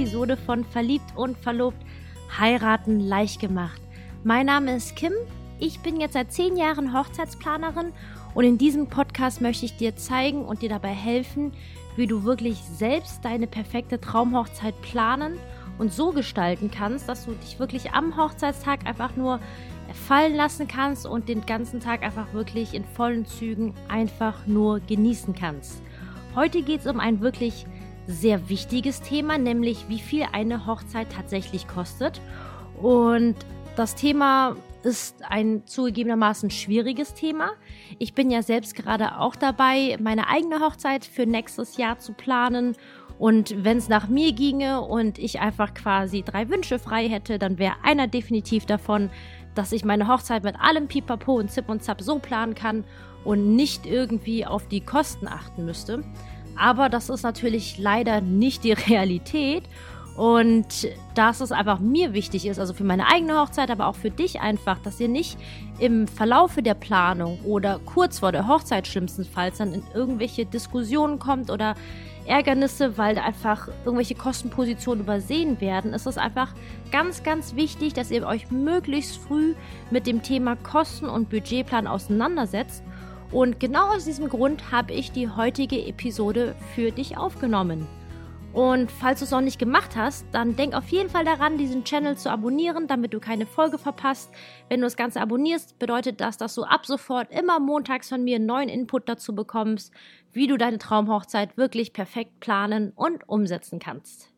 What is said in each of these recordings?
Episode von Verliebt und Verlobt heiraten leicht gemacht. Mein Name ist Kim. Ich bin jetzt seit zehn Jahren Hochzeitsplanerin und in diesem Podcast möchte ich dir zeigen und dir dabei helfen, wie du wirklich selbst deine perfekte Traumhochzeit planen und so gestalten kannst, dass du dich wirklich am Hochzeitstag einfach nur fallen lassen kannst und den ganzen Tag einfach wirklich in vollen Zügen einfach nur genießen kannst. Heute geht es um ein wirklich sehr wichtiges Thema, nämlich wie viel eine Hochzeit tatsächlich kostet. Und das Thema ist ein zugegebenermaßen schwieriges Thema. Ich bin ja selbst gerade auch dabei, meine eigene Hochzeit für nächstes Jahr zu planen. Und wenn es nach mir ginge und ich einfach quasi drei Wünsche frei hätte, dann wäre einer definitiv davon, dass ich meine Hochzeit mit allem Pipapo und Zip und Zap so planen kann und nicht irgendwie auf die Kosten achten müsste. Aber das ist natürlich leider nicht die Realität. Und dass es einfach mir wichtig ist, also für meine eigene Hochzeit, aber auch für dich einfach, dass ihr nicht im Verlaufe der Planung oder kurz vor der Hochzeit schlimmstenfalls dann in irgendwelche Diskussionen kommt oder Ärgernisse, weil einfach irgendwelche Kostenpositionen übersehen werden, ist es einfach ganz, ganz wichtig, dass ihr euch möglichst früh mit dem Thema Kosten und Budgetplan auseinandersetzt und genau aus diesem Grund habe ich die heutige Episode für dich aufgenommen. Und falls du es noch nicht gemacht hast, dann denk auf jeden Fall daran, diesen Channel zu abonnieren, damit du keine Folge verpasst. Wenn du das Ganze abonnierst, bedeutet das, dass du ab sofort immer montags von mir neuen Input dazu bekommst, wie du deine Traumhochzeit wirklich perfekt planen und umsetzen kannst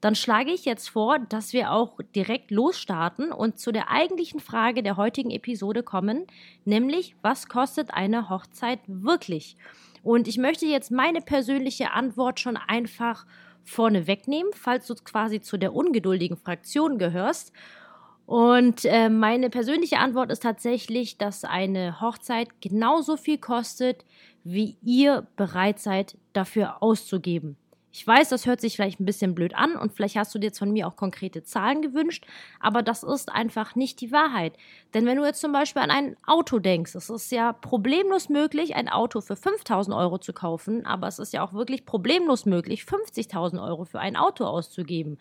dann schlage ich jetzt vor, dass wir auch direkt losstarten und zu der eigentlichen Frage der heutigen Episode kommen, nämlich was kostet eine Hochzeit wirklich? Und ich möchte jetzt meine persönliche Antwort schon einfach vorne wegnehmen, falls du quasi zu der ungeduldigen Fraktion gehörst. Und äh, meine persönliche Antwort ist tatsächlich, dass eine Hochzeit genauso viel kostet, wie ihr bereit seid, dafür auszugeben. Ich weiß, das hört sich vielleicht ein bisschen blöd an und vielleicht hast du dir jetzt von mir auch konkrete Zahlen gewünscht, aber das ist einfach nicht die Wahrheit. Denn wenn du jetzt zum Beispiel an ein Auto denkst, es ist ja problemlos möglich, ein Auto für 5000 Euro zu kaufen, aber es ist ja auch wirklich problemlos möglich, 50.000 Euro für ein Auto auszugeben.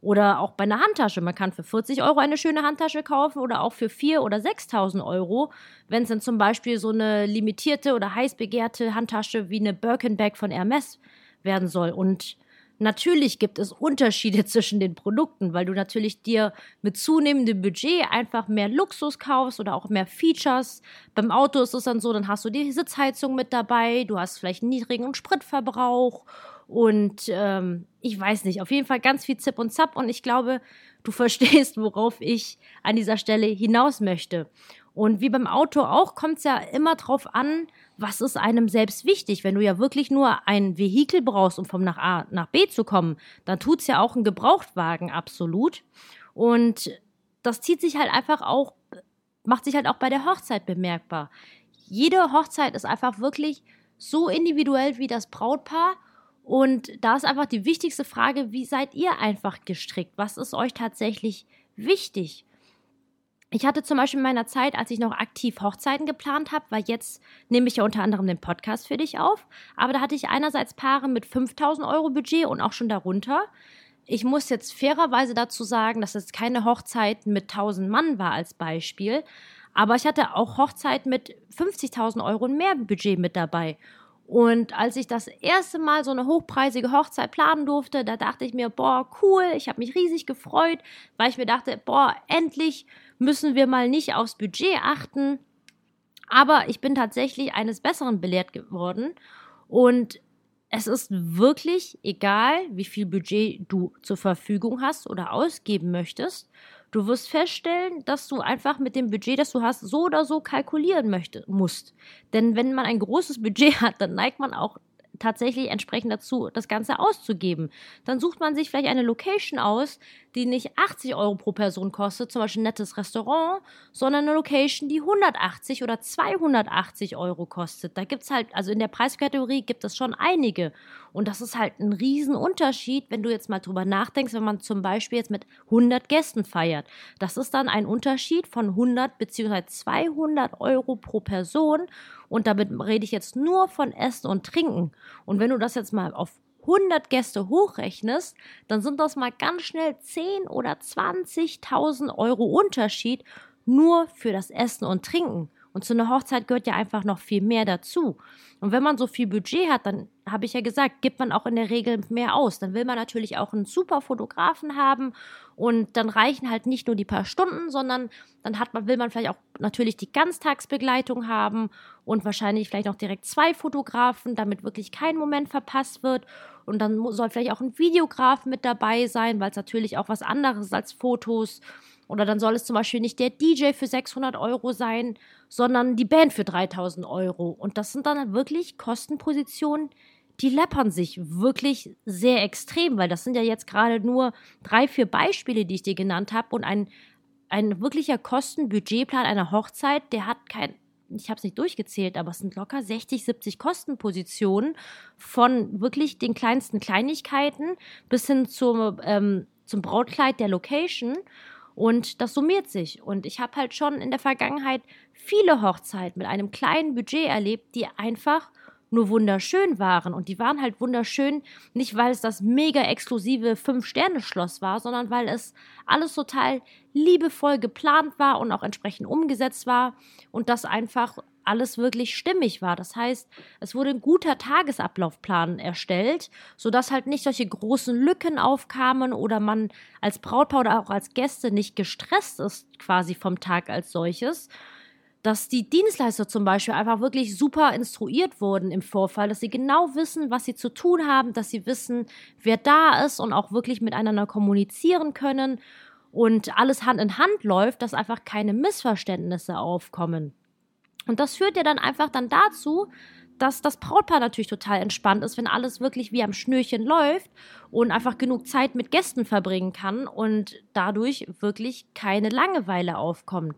Oder auch bei einer Handtasche. Man kann für 40 Euro eine schöne Handtasche kaufen oder auch für 4.000 oder 6.000 Euro, wenn es dann zum Beispiel so eine limitierte oder heiß begehrte Handtasche wie eine Birkenbag von Hermes werden soll. Und natürlich gibt es Unterschiede zwischen den Produkten, weil du natürlich dir mit zunehmendem Budget einfach mehr Luxus kaufst oder auch mehr Features. Beim Auto ist es dann so, dann hast du die Sitzheizung mit dabei, du hast vielleicht einen niedrigen Spritverbrauch und ähm, ich weiß nicht, auf jeden Fall ganz viel Zip und Zap und ich glaube, du verstehst, worauf ich an dieser Stelle hinaus möchte. Und wie beim Auto auch, kommt es ja immer drauf an, was ist einem selbst wichtig. Wenn du ja wirklich nur ein Vehikel brauchst, um vom nach A nach B zu kommen, dann tut es ja auch ein Gebrauchtwagen absolut. Und das zieht sich halt einfach auch, macht sich halt auch bei der Hochzeit bemerkbar. Jede Hochzeit ist einfach wirklich so individuell wie das Brautpaar. Und da ist einfach die wichtigste Frage, wie seid ihr einfach gestrickt? Was ist euch tatsächlich wichtig? Ich hatte zum Beispiel in meiner Zeit, als ich noch aktiv Hochzeiten geplant habe, weil jetzt nehme ich ja unter anderem den Podcast für dich auf, aber da hatte ich einerseits Paare mit 5000 Euro Budget und auch schon darunter. Ich muss jetzt fairerweise dazu sagen, dass es keine Hochzeit mit 1000 Mann war als Beispiel, aber ich hatte auch Hochzeit mit 50.000 Euro und mehr Budget mit dabei. Und als ich das erste Mal so eine hochpreisige Hochzeit planen durfte, da dachte ich mir, boah, cool, ich habe mich riesig gefreut, weil ich mir dachte, boah, endlich müssen wir mal nicht aufs Budget achten. Aber ich bin tatsächlich eines Besseren belehrt geworden und es ist wirklich egal, wie viel Budget du zur Verfügung hast oder ausgeben möchtest. Du wirst feststellen, dass du einfach mit dem Budget, das du hast, so oder so kalkulieren möchte, musst. Denn wenn man ein großes Budget hat, dann neigt man auch tatsächlich entsprechend dazu, das Ganze auszugeben. Dann sucht man sich vielleicht eine Location aus, die nicht 80 Euro pro Person kostet, zum Beispiel ein nettes Restaurant, sondern eine Location, die 180 oder 280 Euro kostet. Da gibt es halt, also in der Preiskategorie gibt es schon einige. Und das ist halt ein Riesenunterschied, wenn du jetzt mal drüber nachdenkst, wenn man zum Beispiel jetzt mit 100 Gästen feiert. Das ist dann ein Unterschied von 100 bzw. 200 Euro pro Person. Und damit rede ich jetzt nur von Essen und Trinken. Und wenn du das jetzt mal auf 100 Gäste hochrechnest, dann sind das mal ganz schnell 10 oder 20.000 Euro Unterschied nur für das Essen und Trinken. Und zu einer Hochzeit gehört ja einfach noch viel mehr dazu. Und wenn man so viel Budget hat, dann habe ich ja gesagt, gibt man auch in der Regel mehr aus. Dann will man natürlich auch einen super Fotografen haben und dann reichen halt nicht nur die paar Stunden, sondern dann hat man, will man vielleicht auch natürlich die Ganztagsbegleitung haben und wahrscheinlich vielleicht noch direkt zwei Fotografen, damit wirklich kein Moment verpasst wird. Und dann soll vielleicht auch ein Videograf mit dabei sein, weil es natürlich auch was anderes als Fotos. Oder dann soll es zum Beispiel nicht der DJ für 600 Euro sein, sondern die Band für 3000 Euro. Und das sind dann wirklich Kostenpositionen, die läppern sich wirklich sehr extrem, weil das sind ja jetzt gerade nur drei, vier Beispiele, die ich dir genannt habe. Und ein, ein wirklicher Kostenbudgetplan einer Hochzeit, der hat kein, ich habe es nicht durchgezählt, aber es sind locker 60, 70 Kostenpositionen von wirklich den kleinsten Kleinigkeiten bis hin zum, ähm, zum Brautkleid der Location. Und das summiert sich. Und ich habe halt schon in der Vergangenheit viele Hochzeiten mit einem kleinen Budget erlebt, die einfach nur wunderschön waren. Und die waren halt wunderschön, nicht weil es das mega exklusive Fünf-Sterne-Schloss war, sondern weil es alles total liebevoll geplant war und auch entsprechend umgesetzt war und das einfach alles wirklich stimmig war. Das heißt, es wurde ein guter Tagesablaufplan erstellt, sodass halt nicht solche großen Lücken aufkamen oder man als Brautpaar oder auch als Gäste nicht gestresst ist quasi vom Tag als solches. Dass die Dienstleister zum Beispiel einfach wirklich super instruiert wurden im Vorfall, dass sie genau wissen, was sie zu tun haben, dass sie wissen, wer da ist und auch wirklich miteinander kommunizieren können und alles Hand in Hand läuft, dass einfach keine Missverständnisse aufkommen. Und das führt ja dann einfach dann dazu, dass das Brautpaar natürlich total entspannt ist, wenn alles wirklich wie am Schnürchen läuft und einfach genug Zeit mit Gästen verbringen kann und dadurch wirklich keine Langeweile aufkommt.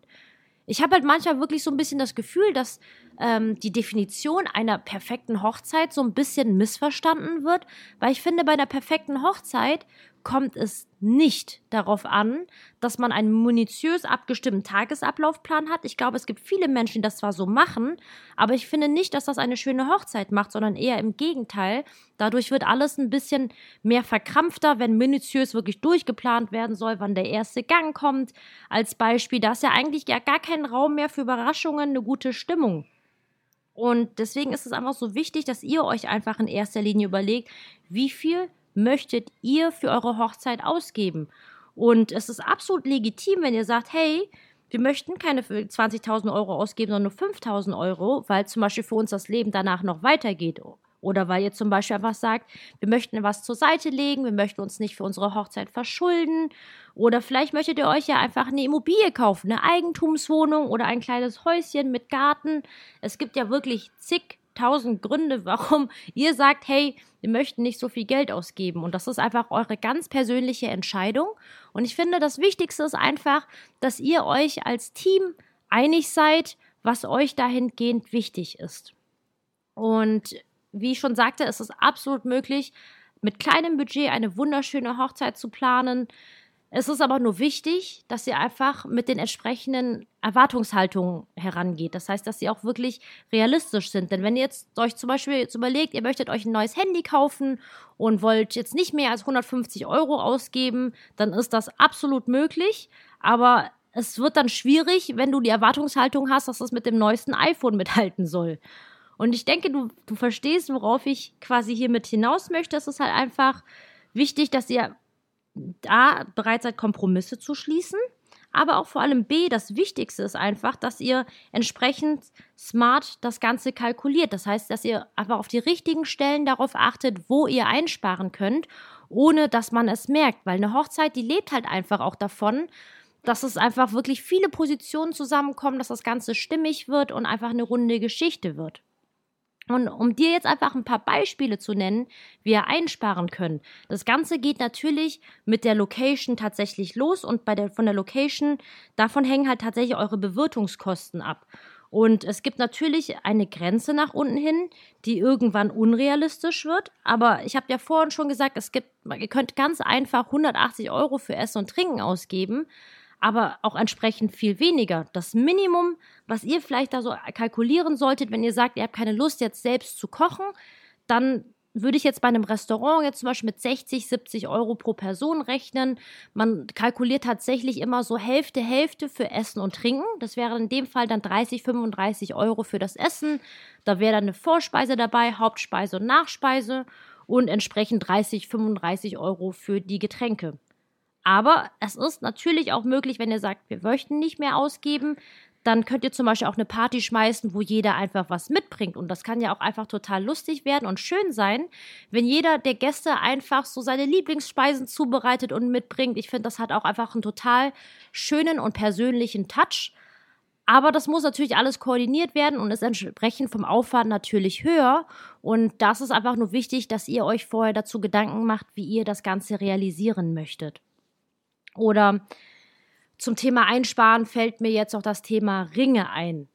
Ich habe halt manchmal wirklich so ein bisschen das Gefühl, dass ähm, die Definition einer perfekten Hochzeit so ein bisschen missverstanden wird, weil ich finde, bei einer perfekten Hochzeit kommt es nicht darauf an, dass man einen minutiös abgestimmten Tagesablaufplan hat. Ich glaube, es gibt viele Menschen, die das zwar so machen, aber ich finde nicht, dass das eine schöne Hochzeit macht, sondern eher im Gegenteil. Dadurch wird alles ein bisschen mehr verkrampfter, wenn minutiös wirklich durchgeplant werden soll, wann der erste Gang kommt. Als Beispiel, da ist ja eigentlich gar kein Raum mehr für Überraschungen, eine gute Stimmung. Und deswegen ist es einfach so wichtig, dass ihr euch einfach in erster Linie überlegt, wie viel möchtet ihr für eure Hochzeit ausgeben? Und es ist absolut legitim, wenn ihr sagt, hey, wir möchten keine 20.000 Euro ausgeben, sondern nur 5.000 Euro, weil zum Beispiel für uns das Leben danach noch weitergeht. Oder weil ihr zum Beispiel einfach sagt, wir möchten was zur Seite legen, wir möchten uns nicht für unsere Hochzeit verschulden. Oder vielleicht möchtet ihr euch ja einfach eine Immobilie kaufen, eine Eigentumswohnung oder ein kleines Häuschen mit Garten. Es gibt ja wirklich zig tausend Gründe, warum ihr sagt, hey, wir möchten nicht so viel Geld ausgeben. Und das ist einfach eure ganz persönliche Entscheidung. Und ich finde, das Wichtigste ist einfach, dass ihr euch als Team einig seid, was euch dahingehend wichtig ist. Und wie ich schon sagte, ist es absolut möglich, mit kleinem Budget eine wunderschöne Hochzeit zu planen. Es ist aber nur wichtig, dass ihr einfach mit den entsprechenden Erwartungshaltungen herangeht. Das heißt, dass sie auch wirklich realistisch sind. Denn wenn ihr jetzt euch zum Beispiel jetzt überlegt, ihr möchtet euch ein neues Handy kaufen und wollt jetzt nicht mehr als 150 Euro ausgeben, dann ist das absolut möglich. Aber es wird dann schwierig, wenn du die Erwartungshaltung hast, dass das mit dem neuesten iPhone mithalten soll. Und ich denke, du, du verstehst, worauf ich quasi hiermit hinaus möchte. Es ist halt einfach wichtig, dass ihr da bereit seid, Kompromisse zu schließen. Aber auch vor allem B, das Wichtigste ist einfach, dass ihr entsprechend smart das Ganze kalkuliert. Das heißt, dass ihr einfach auf die richtigen Stellen darauf achtet, wo ihr einsparen könnt, ohne dass man es merkt. Weil eine Hochzeit, die lebt halt einfach auch davon, dass es einfach wirklich viele Positionen zusammenkommen, dass das Ganze stimmig wird und einfach eine runde Geschichte wird. Und um dir jetzt einfach ein paar Beispiele zu nennen, wie ihr einsparen könnt. Das Ganze geht natürlich mit der Location tatsächlich los und bei der, von der Location, davon hängen halt tatsächlich eure Bewirtungskosten ab. Und es gibt natürlich eine Grenze nach unten hin, die irgendwann unrealistisch wird. Aber ich habe ja vorhin schon gesagt, es gibt, ihr könnt ganz einfach 180 Euro für Essen und Trinken ausgeben aber auch entsprechend viel weniger. Das Minimum, was ihr vielleicht da so kalkulieren solltet, wenn ihr sagt, ihr habt keine Lust jetzt selbst zu kochen, dann würde ich jetzt bei einem Restaurant jetzt zum Beispiel mit 60, 70 Euro pro Person rechnen. Man kalkuliert tatsächlich immer so Hälfte, Hälfte für Essen und Trinken. Das wäre in dem Fall dann 30, 35 Euro für das Essen. Da wäre dann eine Vorspeise dabei, Hauptspeise und Nachspeise und entsprechend 30, 35 Euro für die Getränke. Aber es ist natürlich auch möglich, wenn ihr sagt, wir möchten nicht mehr ausgeben, dann könnt ihr zum Beispiel auch eine Party schmeißen, wo jeder einfach was mitbringt. Und das kann ja auch einfach total lustig werden und schön sein, wenn jeder der Gäste einfach so seine Lieblingsspeisen zubereitet und mitbringt. Ich finde, das hat auch einfach einen total schönen und persönlichen Touch. Aber das muss natürlich alles koordiniert werden und ist entsprechend vom Aufwand natürlich höher. Und das ist einfach nur wichtig, dass ihr euch vorher dazu Gedanken macht, wie ihr das Ganze realisieren möchtet. Oder zum Thema Einsparen fällt mir jetzt auch das Thema Ringe ein.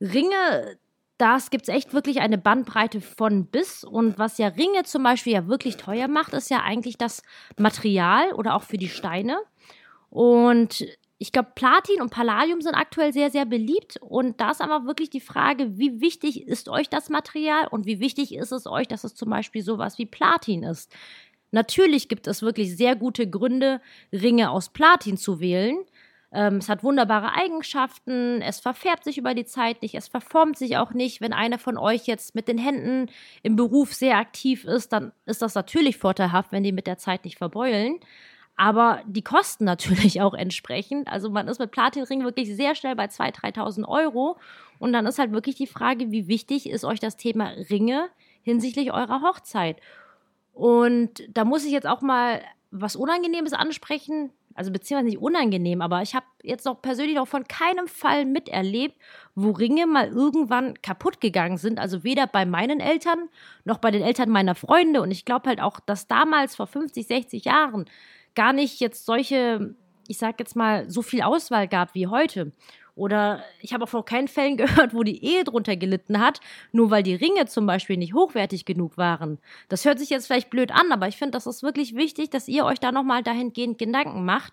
Ringe, das gibt es echt wirklich eine Bandbreite von bis. Und was ja Ringe zum Beispiel ja wirklich teuer macht, ist ja eigentlich das Material oder auch für die Steine. Und ich glaube, Platin und Palladium sind aktuell sehr, sehr beliebt. Und da ist aber wirklich die Frage, wie wichtig ist euch das Material und wie wichtig ist es euch, dass es zum Beispiel sowas wie Platin ist. Natürlich gibt es wirklich sehr gute Gründe, Ringe aus Platin zu wählen. Ähm, es hat wunderbare Eigenschaften, es verfärbt sich über die Zeit nicht, es verformt sich auch nicht. Wenn einer von euch jetzt mit den Händen im Beruf sehr aktiv ist, dann ist das natürlich vorteilhaft, wenn die mit der Zeit nicht verbeulen. Aber die kosten natürlich auch entsprechend. Also man ist mit Platinring wirklich sehr schnell bei 2.000, 3.000 Euro. Und dann ist halt wirklich die Frage, wie wichtig ist euch das Thema Ringe hinsichtlich eurer Hochzeit? Und da muss ich jetzt auch mal was Unangenehmes ansprechen also beziehungsweise nicht unangenehm, aber ich habe jetzt noch persönlich noch von keinem Fall miterlebt, wo Ringe mal irgendwann kaputt gegangen sind. Also weder bei meinen Eltern noch bei den Eltern meiner Freunde. Und ich glaube halt auch, dass damals vor 50, 60 Jahren gar nicht jetzt solche, ich sag jetzt mal, so viel Auswahl gab wie heute. Oder ich habe auch von keinen Fällen gehört, wo die Ehe drunter gelitten hat, nur weil die Ringe zum Beispiel nicht hochwertig genug waren. Das hört sich jetzt vielleicht blöd an, aber ich finde, das ist wirklich wichtig, dass ihr euch da nochmal dahingehend Gedanken macht.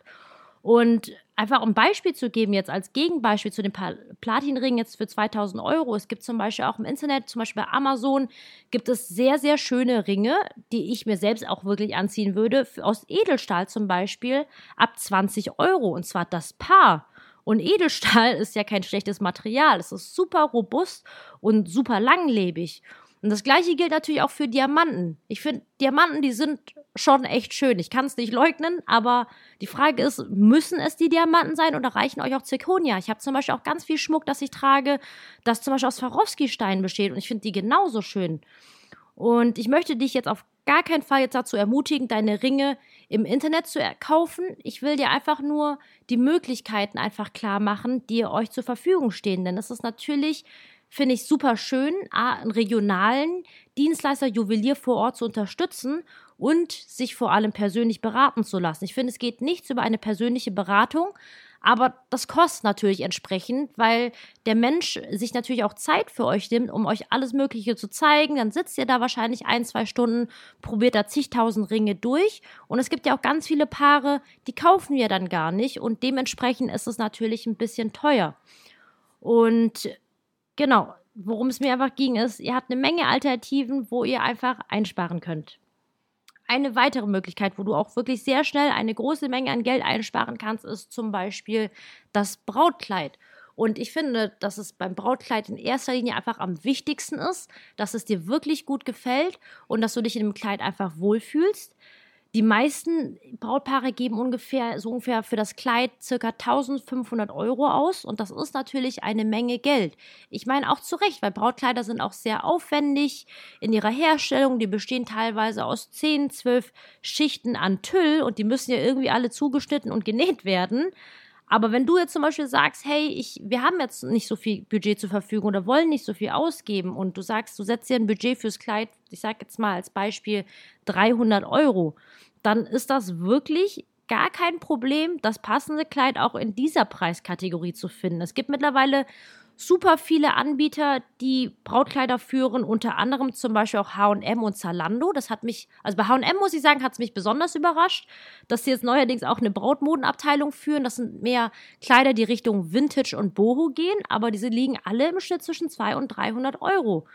Und einfach um Beispiel zu geben, jetzt als Gegenbeispiel zu den Platinringen jetzt für 2000 Euro. Es gibt zum Beispiel auch im Internet, zum Beispiel bei Amazon, gibt es sehr, sehr schöne Ringe, die ich mir selbst auch wirklich anziehen würde, aus Edelstahl zum Beispiel, ab 20 Euro. Und zwar das Paar. Und Edelstahl ist ja kein schlechtes Material. Es ist super robust und super langlebig. Und das gleiche gilt natürlich auch für Diamanten. Ich finde, Diamanten, die sind schon echt schön. Ich kann es nicht leugnen, aber die Frage ist, müssen es die Diamanten sein oder reichen euch auch Zirkonia? Ich habe zum Beispiel auch ganz viel Schmuck, das ich trage, das zum Beispiel aus Swarovski-Steinen besteht und ich finde die genauso schön. Und ich möchte dich jetzt auf gar keinen Fall jetzt dazu ermutigen, deine Ringe im Internet zu kaufen. Ich will dir einfach nur die Möglichkeiten einfach klar machen, die euch zur Verfügung stehen. Denn es ist natürlich, finde ich, super schön, einen regionalen Dienstleister, Juwelier vor Ort zu unterstützen und sich vor allem persönlich beraten zu lassen. Ich finde, es geht nichts über eine persönliche Beratung, aber das kostet natürlich entsprechend, weil der Mensch sich natürlich auch Zeit für euch nimmt, um euch alles Mögliche zu zeigen. Dann sitzt ihr da wahrscheinlich ein, zwei Stunden, probiert da zigtausend Ringe durch. Und es gibt ja auch ganz viele Paare, die kaufen wir dann gar nicht. Und dementsprechend ist es natürlich ein bisschen teuer. Und genau, worum es mir einfach ging, ist, ihr habt eine Menge Alternativen, wo ihr einfach einsparen könnt eine weitere Möglichkeit, wo du auch wirklich sehr schnell eine große Menge an Geld einsparen kannst, ist zum Beispiel das Brautkleid. Und ich finde, dass es beim Brautkleid in erster Linie einfach am wichtigsten ist, dass es dir wirklich gut gefällt und dass du dich in dem Kleid einfach wohlfühlst. Die meisten Brautpaare geben ungefähr so ungefähr für das Kleid circa 1500 Euro aus und das ist natürlich eine Menge Geld. Ich meine auch zu Recht, weil Brautkleider sind auch sehr aufwendig in ihrer Herstellung. Die bestehen teilweise aus 10, 12 Schichten an Tüll und die müssen ja irgendwie alle zugeschnitten und genäht werden. Aber wenn du jetzt zum Beispiel sagst, hey, ich, wir haben jetzt nicht so viel Budget zur Verfügung oder wollen nicht so viel ausgeben und du sagst, du setzt dir ein Budget fürs Kleid, ich sag jetzt mal als Beispiel 300 Euro, dann ist das wirklich gar kein Problem, das passende Kleid auch in dieser Preiskategorie zu finden. Es gibt mittlerweile super viele Anbieter, die Brautkleider führen, unter anderem zum Beispiel auch HM und Zalando. Das hat mich, also bei HM muss ich sagen, hat es mich besonders überrascht, dass sie jetzt neuerdings auch eine Brautmodenabteilung führen. Das sind mehr Kleider, die Richtung Vintage und Boho gehen, aber diese liegen alle im Schnitt zwischen 200 und 300 Euro.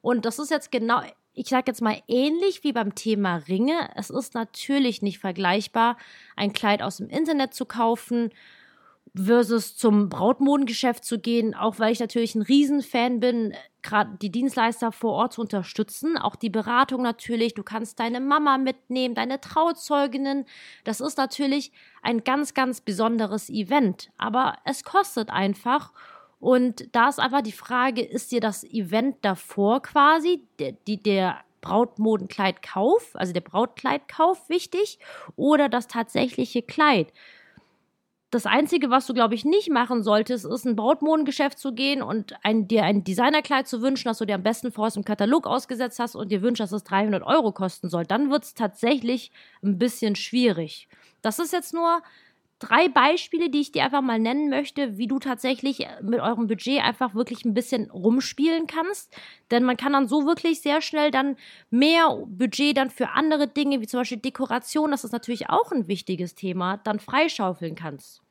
Und das ist jetzt genau ich sage jetzt mal ähnlich wie beim Thema Ringe. Es ist natürlich nicht vergleichbar, ein Kleid aus dem Internet zu kaufen versus zum Brautmodengeschäft zu gehen, auch weil ich natürlich ein Riesenfan bin, gerade die Dienstleister vor Ort zu unterstützen, auch die Beratung natürlich. Du kannst deine Mama mitnehmen, deine Trauzeuginnen. Das ist natürlich ein ganz, ganz besonderes Event, aber es kostet einfach. Und da ist einfach die Frage, ist dir das Event davor quasi, der, der Brautmodenkleidkauf, also der Brautkleidkauf wichtig oder das tatsächliche Kleid? das Einzige, was du, glaube ich, nicht machen solltest, ist ein Brautmodengeschäft zu gehen und ein, dir ein Designerkleid zu wünschen, das du dir am besten vorher im Katalog ausgesetzt hast und dir wünschst, dass es 300 Euro kosten soll. Dann wird es tatsächlich ein bisschen schwierig. Das ist jetzt nur drei Beispiele, die ich dir einfach mal nennen möchte, wie du tatsächlich mit eurem Budget einfach wirklich ein bisschen rumspielen kannst. Denn man kann dann so wirklich sehr schnell dann mehr Budget dann für andere Dinge, wie zum Beispiel Dekoration, das ist natürlich auch ein wichtiges Thema, dann freischaufeln kannst.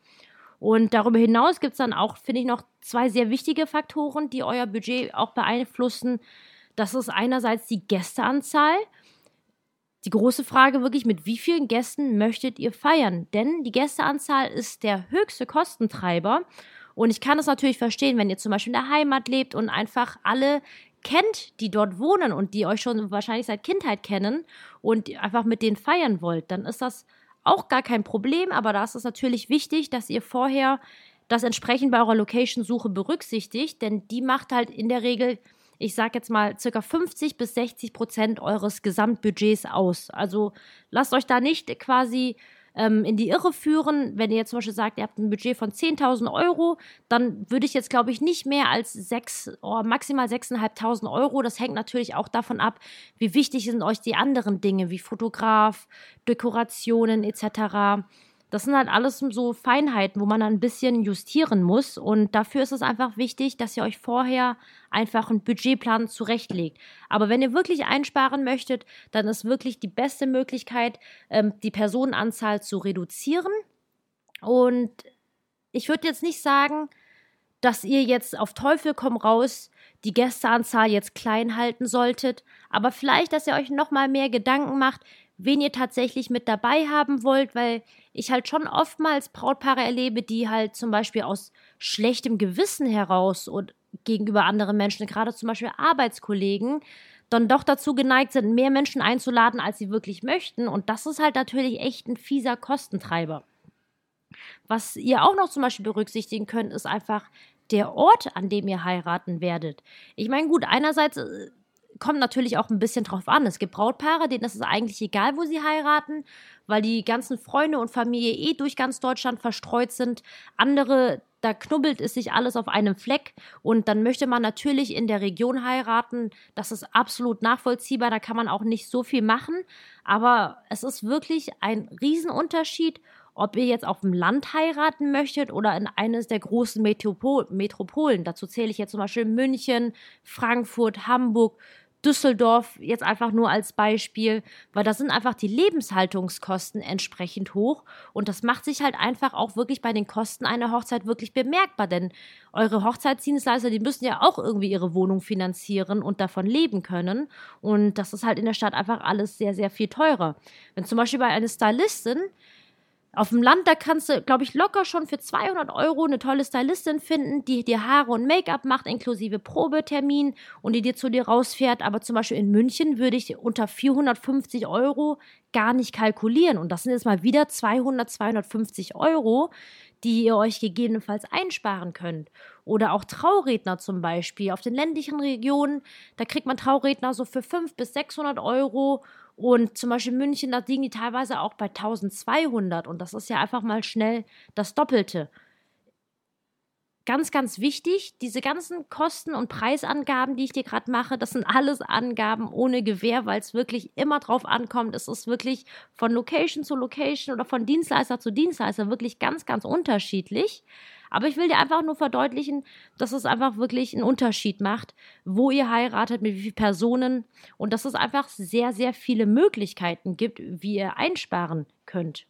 Und darüber hinaus gibt es dann auch, finde ich, noch zwei sehr wichtige Faktoren, die euer Budget auch beeinflussen. Das ist einerseits die Gästeanzahl die große Frage wirklich, mit wie vielen Gästen möchtet ihr feiern? Denn die Gästeanzahl ist der höchste Kostentreiber. Und ich kann es natürlich verstehen, wenn ihr zum Beispiel in der Heimat lebt und einfach alle kennt, die dort wohnen und die euch schon wahrscheinlich seit Kindheit kennen und einfach mit denen feiern wollt, dann ist das auch gar kein Problem. Aber da ist es natürlich wichtig, dass ihr vorher das entsprechend bei eurer Location-Suche berücksichtigt, denn die macht halt in der Regel ich sage jetzt mal, circa 50 bis 60 Prozent eures Gesamtbudgets aus. Also lasst euch da nicht quasi ähm, in die Irre führen. Wenn ihr jetzt zum Beispiel sagt, ihr habt ein Budget von 10.000 Euro, dann würde ich jetzt, glaube ich, nicht mehr als 6, oh, maximal 6.500 Euro. Das hängt natürlich auch davon ab, wie wichtig sind euch die anderen Dinge, wie Fotograf, Dekorationen etc. Das sind halt alles so Feinheiten, wo man dann ein bisschen justieren muss. Und dafür ist es einfach wichtig, dass ihr euch vorher einfach einen Budgetplan zurechtlegt. Aber wenn ihr wirklich einsparen möchtet, dann ist wirklich die beste Möglichkeit, ähm, die Personenanzahl zu reduzieren. Und ich würde jetzt nicht sagen, dass ihr jetzt auf Teufel komm raus die Gästeanzahl jetzt klein halten solltet, aber vielleicht, dass ihr euch noch mal mehr Gedanken macht, wen ihr tatsächlich mit dabei haben wollt, weil ich halt schon oftmals Brautpaare erlebe, die halt zum Beispiel aus schlechtem Gewissen heraus und gegenüber anderen Menschen, gerade zum Beispiel Arbeitskollegen, dann doch dazu geneigt sind, mehr Menschen einzuladen, als sie wirklich möchten. Und das ist halt natürlich echt ein fieser Kostentreiber. Was ihr auch noch zum Beispiel berücksichtigen könnt, ist einfach der Ort, an dem ihr heiraten werdet. Ich meine, gut, einerseits äh, kommt natürlich auch ein bisschen drauf an. Es gibt Brautpaare, denen ist es eigentlich egal, wo sie heiraten, weil die ganzen Freunde und Familie eh durch ganz Deutschland verstreut sind. Andere, da knubbelt es sich alles auf einem Fleck und dann möchte man natürlich in der Region heiraten. Das ist absolut nachvollziehbar, da kann man auch nicht so viel machen. Aber es ist wirklich ein Riesenunterschied, ob ihr jetzt auf dem Land heiraten möchtet oder in eines der großen Metropol Metropolen. Dazu zähle ich jetzt zum Beispiel München, Frankfurt, Hamburg, Düsseldorf jetzt einfach nur als Beispiel, weil da sind einfach die Lebenshaltungskosten entsprechend hoch und das macht sich halt einfach auch wirklich bei den Kosten einer Hochzeit wirklich bemerkbar, denn eure Hochzeitsdienstleister, die müssen ja auch irgendwie ihre Wohnung finanzieren und davon leben können und das ist halt in der Stadt einfach alles sehr, sehr viel teurer. Wenn zum Beispiel bei einer Stylistin auf dem Land, da kannst du, glaube ich, locker schon für 200 Euro eine tolle Stylistin finden, die dir Haare und Make-up macht, inklusive Probetermin und die dir zu dir rausfährt. Aber zum Beispiel in München würde ich unter 450 Euro gar nicht kalkulieren. Und das sind jetzt mal wieder 200, 250 Euro, die ihr euch gegebenenfalls einsparen könnt. Oder auch Trauredner zum Beispiel. Auf den ländlichen Regionen, da kriegt man Trauredner so für 500 bis 600 Euro und zum Beispiel München, da liegen die teilweise auch bei 1200 und das ist ja einfach mal schnell das Doppelte. Ganz, ganz wichtig, diese ganzen Kosten- und Preisangaben, die ich dir gerade mache, das sind alles Angaben ohne Gewähr, weil es wirklich immer drauf ankommt. Es ist wirklich von Location zu Location oder von Dienstleister zu Dienstleister wirklich ganz, ganz unterschiedlich. Aber ich will dir einfach nur verdeutlichen, dass es einfach wirklich einen Unterschied macht, wo ihr heiratet, mit wie vielen Personen und dass es einfach sehr, sehr viele Möglichkeiten gibt, wie ihr einsparen könnt.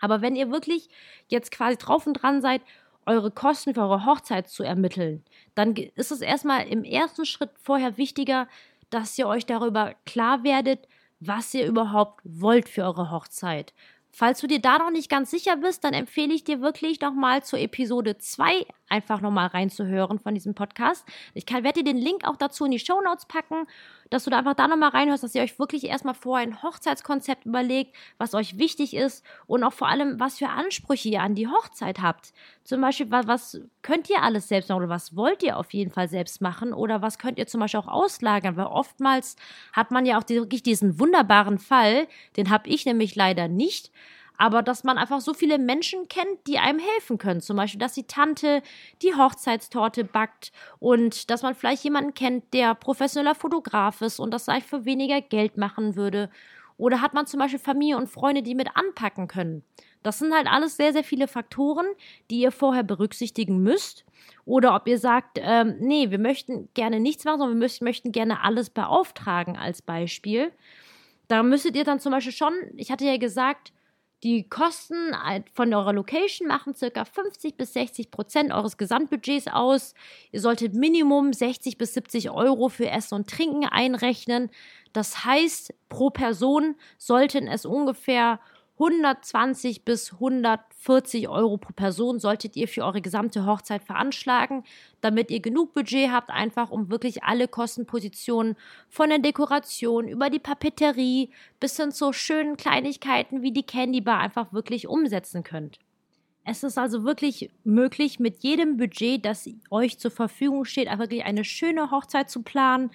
Aber wenn ihr wirklich jetzt quasi drauf und dran seid, eure Kosten für eure Hochzeit zu ermitteln, dann ist es erstmal im ersten Schritt vorher wichtiger, dass ihr euch darüber klar werdet, was ihr überhaupt wollt für eure Hochzeit. Falls du dir da noch nicht ganz sicher bist, dann empfehle ich dir wirklich nochmal zur Episode 2 einfach nochmal reinzuhören von diesem Podcast. Ich kann, werde dir den Link auch dazu in die Show Notes packen, dass du da einfach da nochmal reinhörst, dass ihr euch wirklich erstmal vorher ein Hochzeitskonzept überlegt, was euch wichtig ist und auch vor allem, was für Ansprüche ihr an die Hochzeit habt. Zum Beispiel, was, könnt ihr alles selbst machen oder was wollt ihr auf jeden Fall selbst machen oder was könnt ihr zum Beispiel auch auslagern, weil oftmals hat man ja auch wirklich diesen wunderbaren Fall, den habe ich nämlich leider nicht, aber dass man einfach so viele Menschen kennt, die einem helfen können. Zum Beispiel, dass die Tante die Hochzeitstorte backt und dass man vielleicht jemanden kennt, der professioneller Fotograf ist und das vielleicht für weniger Geld machen würde. Oder hat man zum Beispiel Familie und Freunde, die mit anpacken können. Das sind halt alles sehr, sehr viele Faktoren, die ihr vorher berücksichtigen müsst. Oder ob ihr sagt, ähm, nee, wir möchten gerne nichts machen, sondern wir möchten, möchten gerne alles beauftragen als Beispiel. Da müsstet ihr dann zum Beispiel schon, ich hatte ja gesagt, die Kosten von eurer Location machen circa 50 bis 60 Prozent eures Gesamtbudgets aus. Ihr solltet Minimum 60 bis 70 Euro für Essen und Trinken einrechnen. Das heißt, pro Person sollten es ungefähr 120 bis 140 Euro pro Person solltet ihr für eure gesamte Hochzeit veranschlagen, damit ihr genug Budget habt, einfach um wirklich alle Kostenpositionen von der Dekoration über die Papeterie bis hin zu schönen Kleinigkeiten wie die Candy Bar einfach wirklich umsetzen könnt. Es ist also wirklich möglich, mit jedem Budget, das euch zur Verfügung steht, wirklich eine schöne Hochzeit zu planen,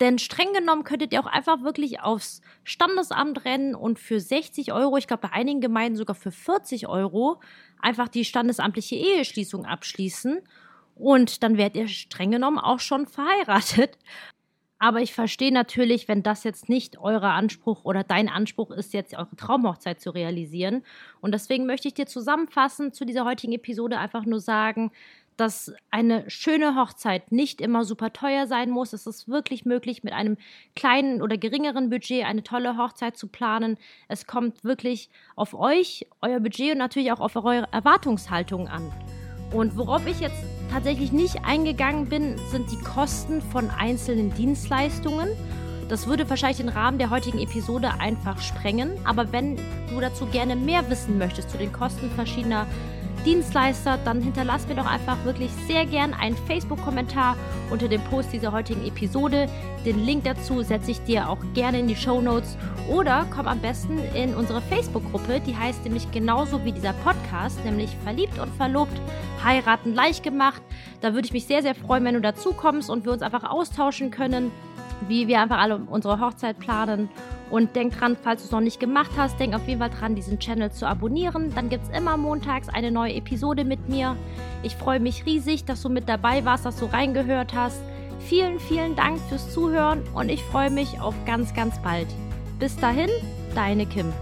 denn streng genommen könntet ihr auch einfach wirklich aufs Standesamt rennen und für 60 Euro, ich glaube bei einigen Gemeinden sogar für 40 Euro, einfach die standesamtliche Eheschließung abschließen. Und dann werdet ihr streng genommen auch schon verheiratet. Aber ich verstehe natürlich, wenn das jetzt nicht euer Anspruch oder dein Anspruch ist, jetzt eure Traumhochzeit zu realisieren. Und deswegen möchte ich dir zusammenfassend zu dieser heutigen Episode einfach nur sagen, dass eine schöne Hochzeit nicht immer super teuer sein muss. Es ist wirklich möglich, mit einem kleinen oder geringeren Budget eine tolle Hochzeit zu planen. Es kommt wirklich auf euch, euer Budget und natürlich auch auf eure Erwartungshaltung an. Und worauf ich jetzt tatsächlich nicht eingegangen bin, sind die Kosten von einzelnen Dienstleistungen. Das würde wahrscheinlich den Rahmen der heutigen Episode einfach sprengen. Aber wenn du dazu gerne mehr wissen möchtest zu den Kosten verschiedener Dienstleister, dann hinterlass mir doch einfach wirklich sehr gern einen Facebook-Kommentar unter dem Post dieser heutigen Episode. Den Link dazu setze ich dir auch gerne in die Show Notes oder komm am besten in unsere Facebook-Gruppe, die heißt nämlich genauso wie dieser Podcast, nämlich Verliebt und Verlobt, heiraten leicht gemacht. Da würde ich mich sehr, sehr freuen, wenn du dazu kommst und wir uns einfach austauschen können, wie wir einfach alle unsere Hochzeit planen und denk dran, falls du es noch nicht gemacht hast, denk auf jeden Fall dran, diesen Channel zu abonnieren. Dann gibt es immer montags eine neue Episode mit mir. Ich freue mich riesig, dass du mit dabei warst, dass du reingehört hast. Vielen, vielen Dank fürs Zuhören und ich freue mich auf ganz, ganz bald. Bis dahin, deine Kim.